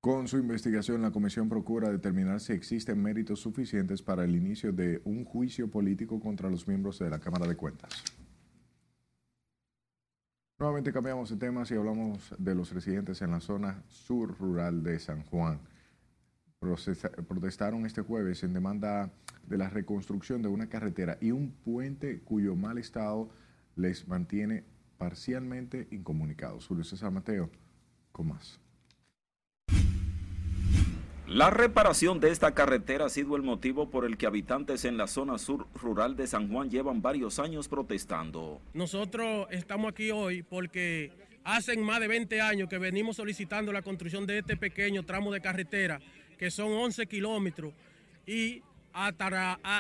Con su investigación, la comisión procura determinar si existen méritos suficientes para el inicio de un juicio político contra los miembros de la Cámara de Cuentas. Nuevamente cambiamos de temas y hablamos de los residentes en la zona sur rural de San Juan. Protestaron este jueves en demanda de la reconstrucción de una carretera y un puente cuyo mal estado les mantiene parcialmente incomunicados. Julio César Mateo, con más. La reparación de esta carretera ha sido el motivo por el que habitantes en la zona sur rural de San Juan llevan varios años protestando. Nosotros estamos aquí hoy porque hace más de 20 años que venimos solicitando la construcción de este pequeño tramo de carretera, que son 11 kilómetros, y a,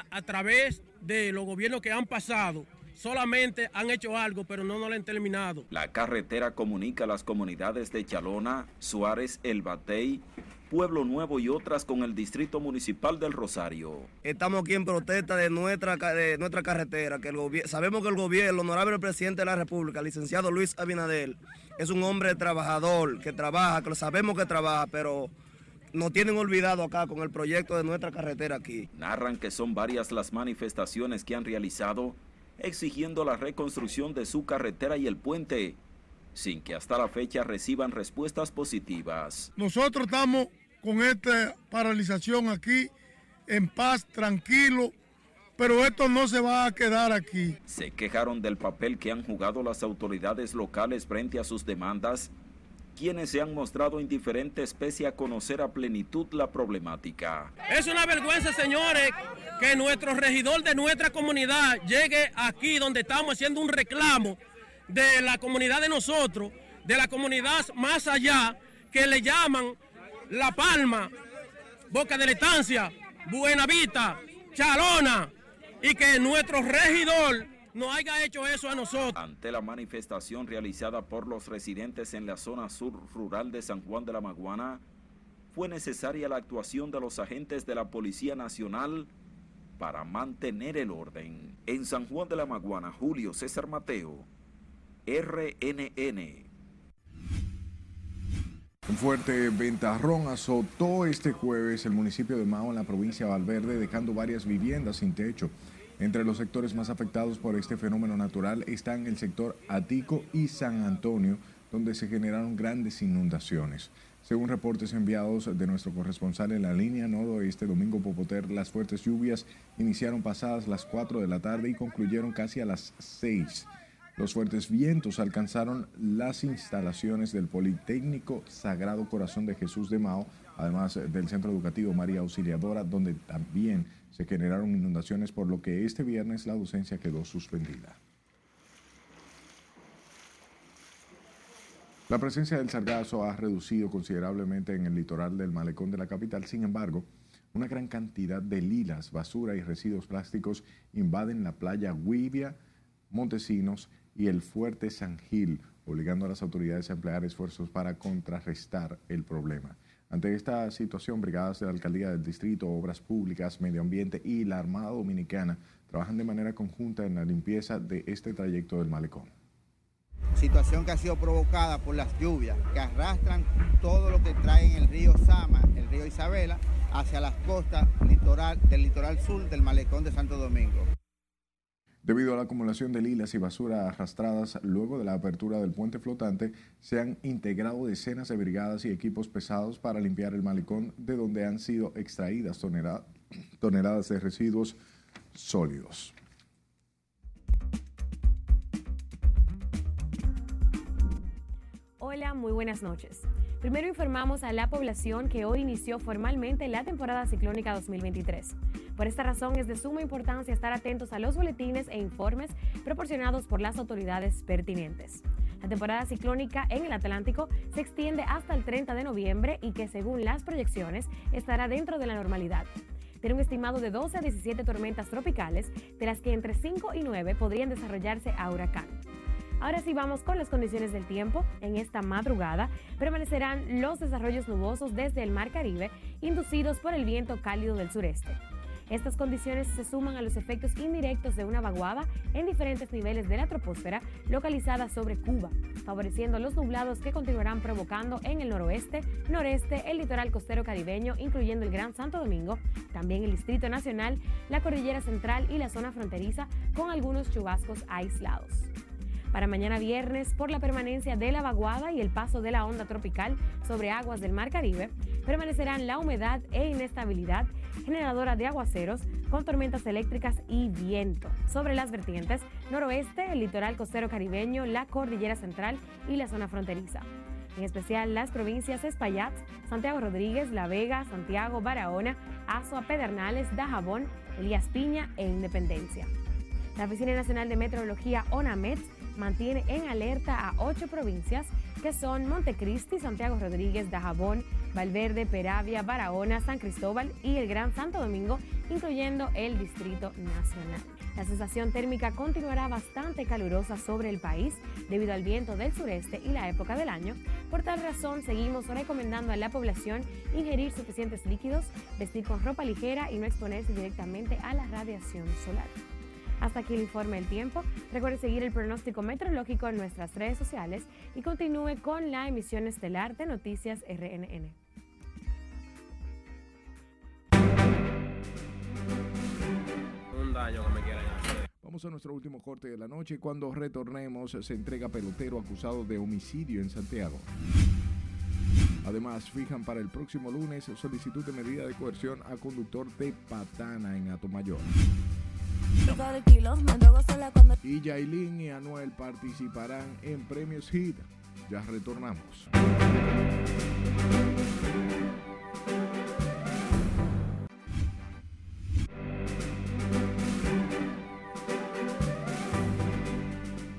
a, través de los gobiernos que han pasado, solamente han hecho algo, pero no, no lo han terminado. La carretera comunica las comunidades de Chalona, Suárez, El Batey, Pueblo Nuevo y otras con el Distrito Municipal del Rosario. Estamos aquí en protesta de nuestra, de nuestra carretera, que el sabemos que el gobierno, el honorable presidente de la República, el licenciado Luis Abinadel, es un hombre trabajador, que trabaja, que lo sabemos que trabaja, pero nos tienen olvidado acá con el proyecto de nuestra carretera aquí. Narran que son varias las manifestaciones que han realizado exigiendo la reconstrucción de su carretera y el puente, sin que hasta la fecha reciban respuestas positivas. Nosotros estamos con esta paralización aquí, en paz, tranquilo, pero esto no se va a quedar aquí. Se quejaron del papel que han jugado las autoridades locales frente a sus demandas, quienes se han mostrado indiferentes pese a conocer a plenitud la problemática. Es una vergüenza, señores, que nuestro regidor de nuestra comunidad llegue aquí donde estamos haciendo un reclamo de la comunidad de nosotros, de la comunidad más allá, que le llaman la Palma, Boca de la Estancia, Buenavista, Chalona, y que nuestro regidor no haya hecho eso a nosotros. Ante la manifestación realizada por los residentes en la zona sur rural de San Juan de la Maguana, fue necesaria la actuación de los agentes de la Policía Nacional para mantener el orden. En San Juan de la Maguana, Julio César Mateo, RNN. Un fuerte ventarrón azotó este jueves el municipio de Mao en la provincia de Valverde, dejando varias viviendas sin techo. Entre los sectores más afectados por este fenómeno natural están el sector Atico y San Antonio, donde se generaron grandes inundaciones. Según reportes enviados de nuestro corresponsal en la línea noroeste, Domingo Popoter, las fuertes lluvias iniciaron pasadas las 4 de la tarde y concluyeron casi a las 6. Los fuertes vientos alcanzaron las instalaciones del Politécnico Sagrado Corazón de Jesús de Mao, además del Centro Educativo María Auxiliadora, donde también se generaron inundaciones, por lo que este viernes la docencia quedó suspendida. La presencia del sargazo ha reducido considerablemente en el litoral del malecón de la capital, sin embargo, una gran cantidad de lilas, basura y residuos plásticos invaden la playa Guivia, Montesinos y el fuerte San Gil, obligando a las autoridades a emplear esfuerzos para contrarrestar el problema. Ante esta situación, brigadas de la Alcaldía del Distrito, Obras Públicas, Medio Ambiente y la Armada Dominicana trabajan de manera conjunta en la limpieza de este trayecto del malecón. Situación que ha sido provocada por las lluvias que arrastran todo lo que trae en el río Sama, el río Isabela, hacia las costas litoral, del litoral sur del malecón de Santo Domingo. Debido a la acumulación de lilas y basura arrastradas luego de la apertura del puente flotante, se han integrado decenas de brigadas y equipos pesados para limpiar el malecón de donde han sido extraídas toneladas de residuos sólidos. Hola, muy buenas noches. Primero informamos a la población que hoy inició formalmente la temporada ciclónica 2023. Por esta razón es de suma importancia estar atentos a los boletines e informes proporcionados por las autoridades pertinentes. La temporada ciclónica en el Atlántico se extiende hasta el 30 de noviembre y que según las proyecciones estará dentro de la normalidad. Tiene un estimado de 12 a 17 tormentas tropicales, de las que entre 5 y 9 podrían desarrollarse a huracán. Ahora sí vamos con las condiciones del tiempo. En esta madrugada permanecerán los desarrollos nubosos desde el Mar Caribe, inducidos por el viento cálido del sureste. Estas condiciones se suman a los efectos indirectos de una vaguada en diferentes niveles de la troposfera localizada sobre Cuba, favoreciendo los nublados que continuarán provocando en el noroeste, noreste, el litoral costero caribeño, incluyendo el Gran Santo Domingo, también el Distrito Nacional, la Cordillera Central y la zona fronteriza, con algunos chubascos aislados. Para mañana viernes, por la permanencia de la vaguada y el paso de la onda tropical sobre aguas del Mar Caribe, permanecerán la humedad e inestabilidad generadora de aguaceros con tormentas eléctricas y viento. Sobre las vertientes, noroeste, el litoral costero caribeño, la cordillera central y la zona fronteriza. En especial las provincias Espaillat, Santiago Rodríguez, La Vega, Santiago, Barahona, Azua, Pedernales, Dajabón, Elías Piña e Independencia. La Oficina Nacional de Meteorología, ONAMET, mantiene en alerta a ocho provincias que son Montecristi, Santiago Rodríguez, Dajabón, Valverde, Peravia, Barahona, San Cristóbal y el Gran Santo Domingo, incluyendo el Distrito Nacional. La sensación térmica continuará bastante calurosa sobre el país debido al viento del sureste y la época del año. Por tal razón, seguimos recomendando a la población ingerir suficientes líquidos, vestir con ropa ligera y no exponerse directamente a la radiación solar. Hasta aquí el informe del tiempo. Recuerde seguir el pronóstico meteorológico en nuestras redes sociales y continúe con la emisión estelar de Noticias RNN. Un daño que me quieran hacer. Vamos a nuestro último corte de la noche y cuando retornemos se entrega pelotero acusado de homicidio en Santiago. Además, fijan para el próximo lunes solicitud de medida de coerción a conductor de Patana en Atomayor. Y Yailin y Anuel participarán en Premios Hit. Ya retornamos.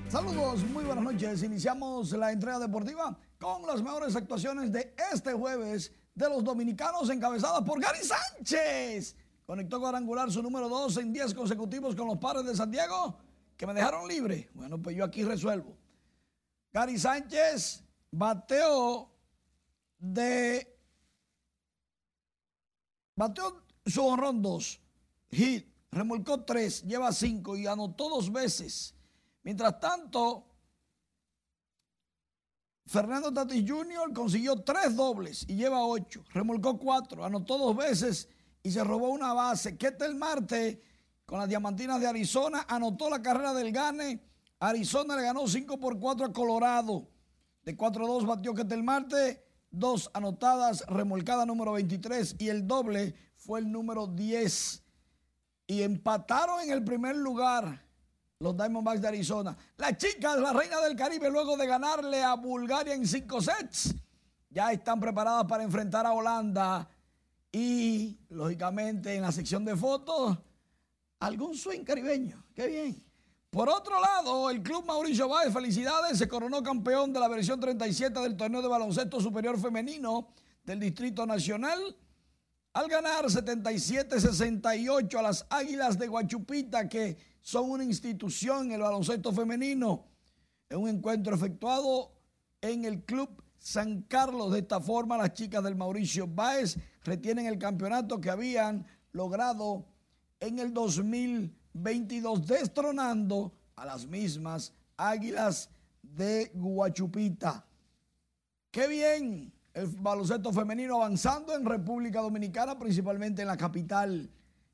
Saludos, muy buenas noches. Iniciamos la entrega deportiva con las mejores actuaciones de este jueves de los dominicanos encabezadas por Gary Sánchez. Conectó cuadrangular su número 2 en 10 consecutivos con los padres de Santiago, que me dejaron libre. Bueno, pues yo aquí resuelvo. Gary Sánchez bateó de. Bateó su honrón 2. Hit, remolcó 3, lleva 5 y anotó dos veces. Mientras tanto, Fernando Tatis Jr. consiguió tres dobles y lleva 8. Remolcó 4, anotó dos veces y se robó una base. Ketel Marte con las Diamantinas de Arizona anotó la carrera del Gane. Arizona le ganó 5 por 4 a Colorado. De 4-2 batió Ketel Marte, dos anotadas, remolcada número 23 y el doble fue el número 10. Y empataron en el primer lugar los Diamondbacks de Arizona. Las chicas, la reina del Caribe, luego de ganarle a Bulgaria en cinco sets, ya están preparadas para enfrentar a Holanda y, lógicamente, en la sección de fotos, algún swing caribeño. Qué bien. Por otro lado, el Club Mauricio Báez, felicidades, se coronó campeón de la versión 37 del torneo de baloncesto superior femenino del Distrito Nacional al ganar 77-68 a las Águilas de Guachupita, que son una institución en el baloncesto femenino, en un encuentro efectuado en el Club San Carlos. De esta forma, las chicas del Mauricio Báez retienen el campeonato que habían logrado en el 2022, destronando a las mismas Águilas de Guachupita. ¡Qué bien! El baloncesto femenino avanzando en República Dominicana, principalmente en la capital,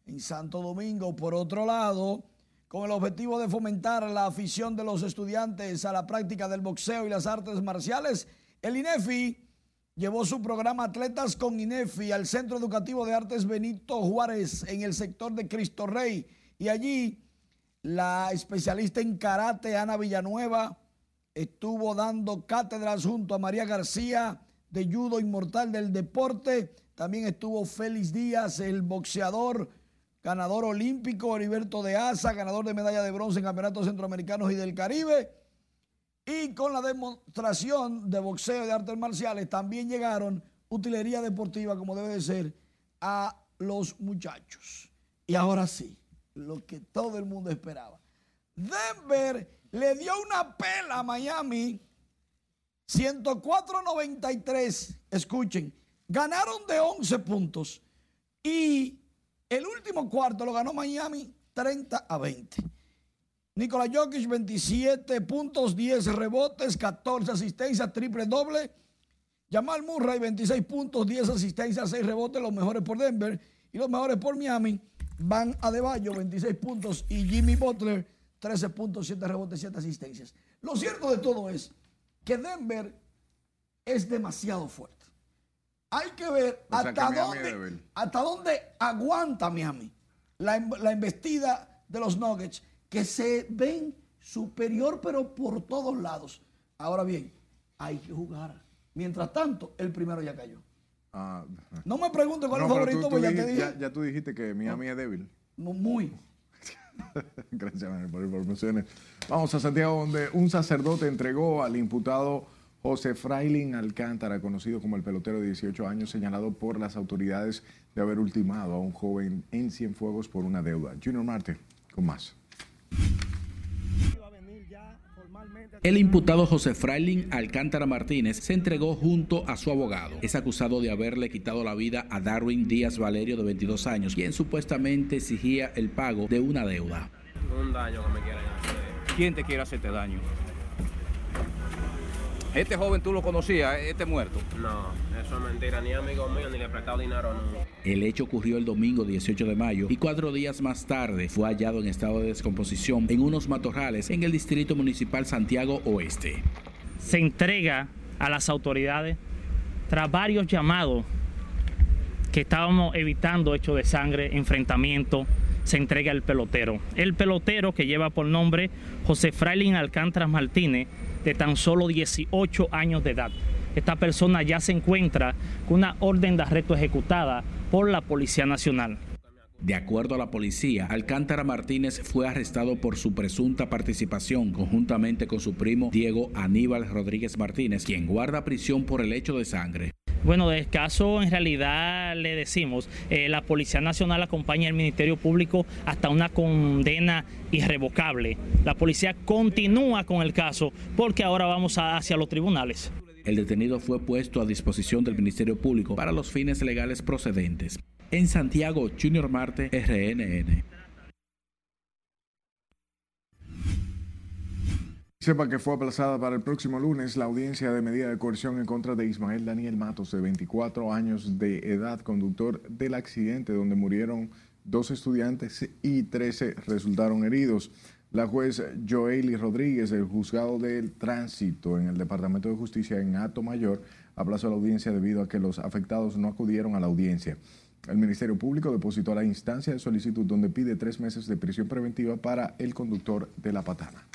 en Santo Domingo. Por otro lado, con el objetivo de fomentar la afición de los estudiantes a la práctica del boxeo y las artes marciales, el INEFI llevó su programa Atletas con INEFI al Centro Educativo de Artes Benito Juárez en el sector de Cristo Rey. Y allí la especialista en karate Ana Villanueva estuvo dando cátedras junto a María García de judo inmortal del deporte. También estuvo Félix Díaz, el boxeador, ganador olímpico, Heriberto de Asa, ganador de medalla de bronce en campeonatos centroamericanos y del Caribe. Y con la demostración de boxeo de artes marciales también llegaron utilería deportiva, como debe de ser, a los muchachos. Y ahora sí, lo que todo el mundo esperaba. Denver le dio una pela a Miami 104-93, escuchen, ganaron de 11 puntos y el último cuarto lo ganó Miami 30 a 20. Nikola Jokic 27 puntos, 10 rebotes, 14 asistencias, triple doble. Jamal Murray 26 puntos, 10 asistencias, 6 rebotes, los mejores por Denver y los mejores por Miami. Van a Adebayo 26 puntos y Jimmy Butler 13 puntos, 7 rebotes, 7 asistencias. Lo cierto de todo es que Denver es demasiado fuerte. Hay que ver O sea, que hasta, dónde, hasta dónde aguanta Miami la, la embestida de los Nuggets, que se ven superior, pero por todos lados. Ahora bien, hay que jugar. Mientras tanto, el primero ya cayó. Ah, No me pregunte cuál es no, el pero favorito, tú- tú porque ya te dije. ya, ya tú dijiste que Miami es débil. Muy. Gracias, Manuel, por informaciones. Vamos a Santiago, donde un sacerdote entregó al imputado José Frailin Alcántara, conocido como el pelotero de 18 años, señalado por las autoridades de haber ultimado a un joven en Cienfuegos por una deuda. Junior Marte, con más. El imputado José Frailin Alcántara Martínez se entregó junto a su abogado. Es acusado de haberle quitado la vida a Darwin Díaz Valerio, de 22 años, quien supuestamente exigía el pago de una deuda. Un daño que me quieren hacer. ¿Quién te quiere hacerte daño? Este joven tú lo conocías, este muerto. No, eso es mentira. Ni amigo mío, ni le he prestado dinero nunca. El hecho ocurrió el domingo 18 de mayo y cuatro días más tarde fue hallado en estado de descomposición en unos matorrales en el distrito municipal Santiago Oeste. se entrega a las autoridades tras varios llamados que estábamos evitando hechos de sangre, enfrentamiento, se entrega el pelotero. El pelotero que lleva por nombre José Frailin Alcántara Martínez, de tan solo 18 años de edad. Esta persona ya se encuentra con una orden de arresto ejecutada por la Policía Nacional. De acuerdo a la policía, Alcántara Martínez fue arrestado por su presunta participación conjuntamente con su primo Diego Aníbal Rodríguez Martínez, quien guarda prisión por el hecho de sangre. Bueno, del caso en realidad le decimos, eh, la Policía Nacional acompaña al Ministerio Público hasta una condena irrevocable. La policía continúa con el caso porque ahora vamos a- hacia los tribunales. El detenido fue puesto a disposición del Ministerio Público para los fines legales procedentes. En Santiago, Junior Marte, RNN. Sepa que fue aplazada para el próximo lunes la audiencia de medida de coerción en contra de Ismael Daniel Matos, de 24 años de edad, conductor del accidente donde murieron dos estudiantes y 13 resultaron heridos. La juez Joely Rodríguez del Juzgado del Tránsito en el Departamento de Justicia en Ato Mayor aplazó la audiencia debido a que los afectados no acudieron a la audiencia. El Ministerio Público depositó la instancia de solicitud donde pide tres meses de prisión preventiva para el conductor de la patana.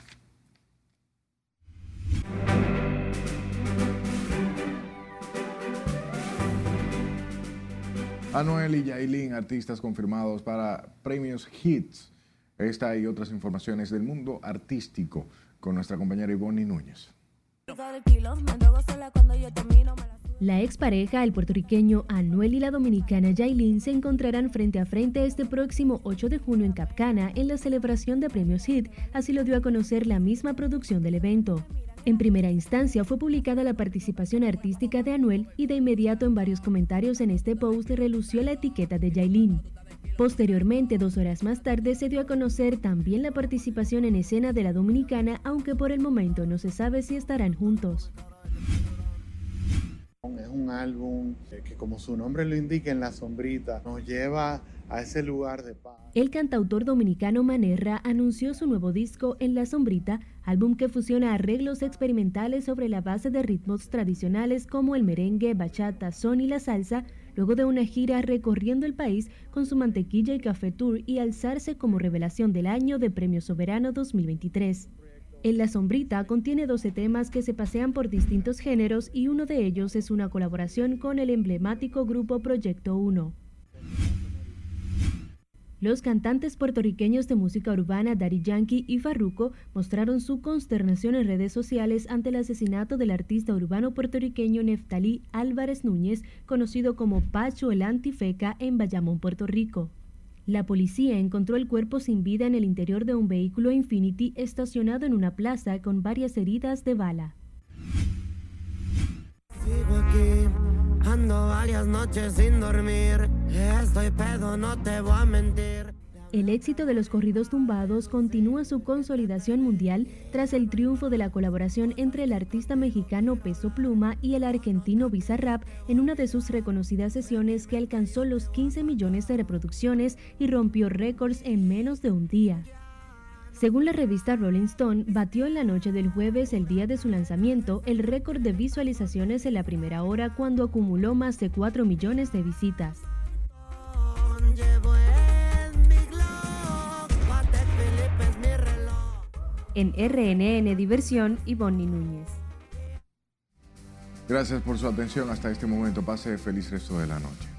Anuel y Yailin, artistas confirmados para premios Hits. Esta y otras informaciones del mundo artístico con nuestra compañera Ivonne Núñez. La expareja, el puertorriqueño Anuel y la dominicana Yailin se encontrarán frente a frente este próximo 8 de junio en Capcana en la celebración de Premios Hit, así lo dio a conocer la misma producción del evento. En primera instancia fue publicada la participación artística de Anuel y de inmediato en varios comentarios en este post relució la etiqueta de Yailin. Posteriormente, dos horas más tarde, se dio a conocer también la participación en escena de la dominicana, aunque por el momento no se sabe si estarán juntos. Es un álbum que, como su nombre lo indica en la sombrita, nos lleva a ese lugar de paz. El cantautor dominicano Manerra anunció su nuevo disco En la Sombrita, álbum que fusiona arreglos experimentales sobre la base de ritmos tradicionales como el merengue, bachata, son y la salsa, luego de una gira recorriendo el país con su mantequilla y café tour y alzarse como revelación del año de Premio Soberano 2023. En La Sombrita contiene 12 temas que se pasean por distintos géneros y uno de ellos es una colaboración con el emblemático grupo Proyecto 1. Los cantantes puertorriqueños de música urbana Daddy Yankee y Farruko mostraron su consternación en redes sociales ante el asesinato del artista urbano puertorriqueño Neftalí Álvarez Núñez, conocido como Pacho el Antifeca en Bayamón, Puerto Rico. La policía encontró el cuerpo sin vida en el interior de un vehículo Infinity estacionado en una plaza con varias heridas de bala. Ando varias noches sin dormir. Estoy pedo, no te voy a mentir. El éxito de los corridos tumbados continúa su consolidación mundial tras el triunfo de la colaboración entre el artista mexicano Peso Pluma y el argentino Bizarrap en una de sus reconocidas sesiones que alcanzó los 15 millones de reproducciones y rompió récords en menos de un día. Según la revista Rolling Stone, batió en la noche del jueves, el día de su lanzamiento, el récord de visualizaciones en la primera hora cuando acumuló más de 4 millones de visitas. En RNN Diversión, Ivonne Núñez. Gracias por su atención hasta este momento. Pase feliz resto de la noche.